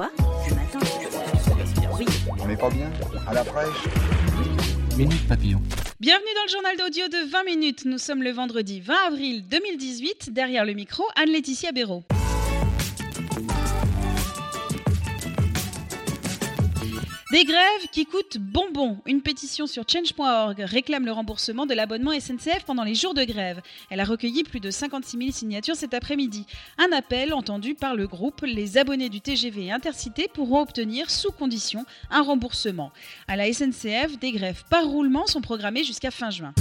Quoi Ce matin Oui. On n'est pas bien À la fraîche Minute Papillon. Bienvenue dans le journal d'audio de 20 minutes. Nous sommes le vendredi 20 avril 2018. Derrière le micro, Anne-Laetitia Béraud. Des grèves qui coûtent bonbon. Une pétition sur change.org réclame le remboursement de l'abonnement SNCF pendant les jours de grève. Elle a recueilli plus de 56 000 signatures cet après-midi. Un appel entendu par le groupe. Les abonnés du TGV Intercité pourront obtenir, sous condition, un remboursement. À la SNCF, des grèves par roulement sont programmées jusqu'à fin juin.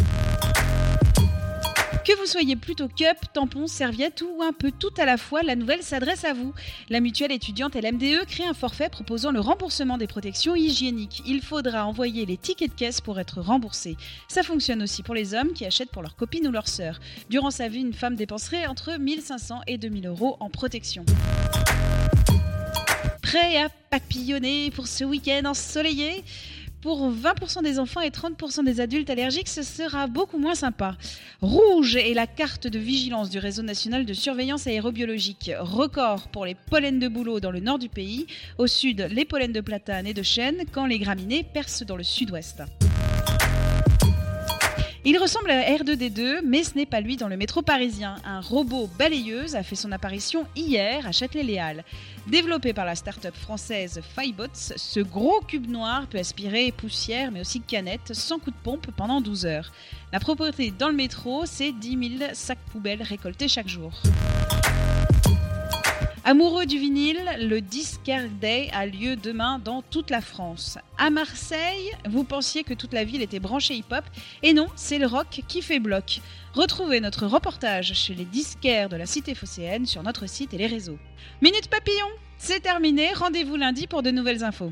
Que vous soyez plutôt cup, tampon, serviette ou un peu tout à la fois, la nouvelle s'adresse à vous. La mutuelle étudiante LMDE crée un forfait proposant le remboursement des protections hygiéniques. Il faudra envoyer les tickets de caisse pour être remboursé. Ça fonctionne aussi pour les hommes qui achètent pour leur copine ou leur sœur. Durant sa vie, une femme dépenserait entre 1500 et 2000 euros en protection. Prêt à papillonner pour ce week-end ensoleillé? Pour 20% des enfants et 30% des adultes allergiques, ce sera beaucoup moins sympa. Rouge est la carte de vigilance du réseau national de surveillance aérobiologique. Record pour les pollens de bouleau dans le nord du pays. Au sud, les pollens de platane et de chêne, quand les graminées percent dans le sud-ouest. Il ressemble à R2D2, mais ce n'est pas lui dans le métro parisien. Un robot balayeuse a fait son apparition hier à Châtelet-Léal. Développé par la start-up française Fibots, ce gros cube noir peut aspirer poussière mais aussi canettes sans coup de pompe pendant 12 heures. La propreté dans le métro, c'est 10 000 sacs poubelles récoltés chaque jour. Amoureux du vinyle, le Discard Day a lieu demain dans toute la France. À Marseille, vous pensiez que toute la ville était branchée hip-hop, et non, c'est le rock qui fait bloc. Retrouvez notre reportage chez les disquaires de la cité phocéenne sur notre site et les réseaux. Minute Papillon, c'est terminé, rendez-vous lundi pour de nouvelles infos.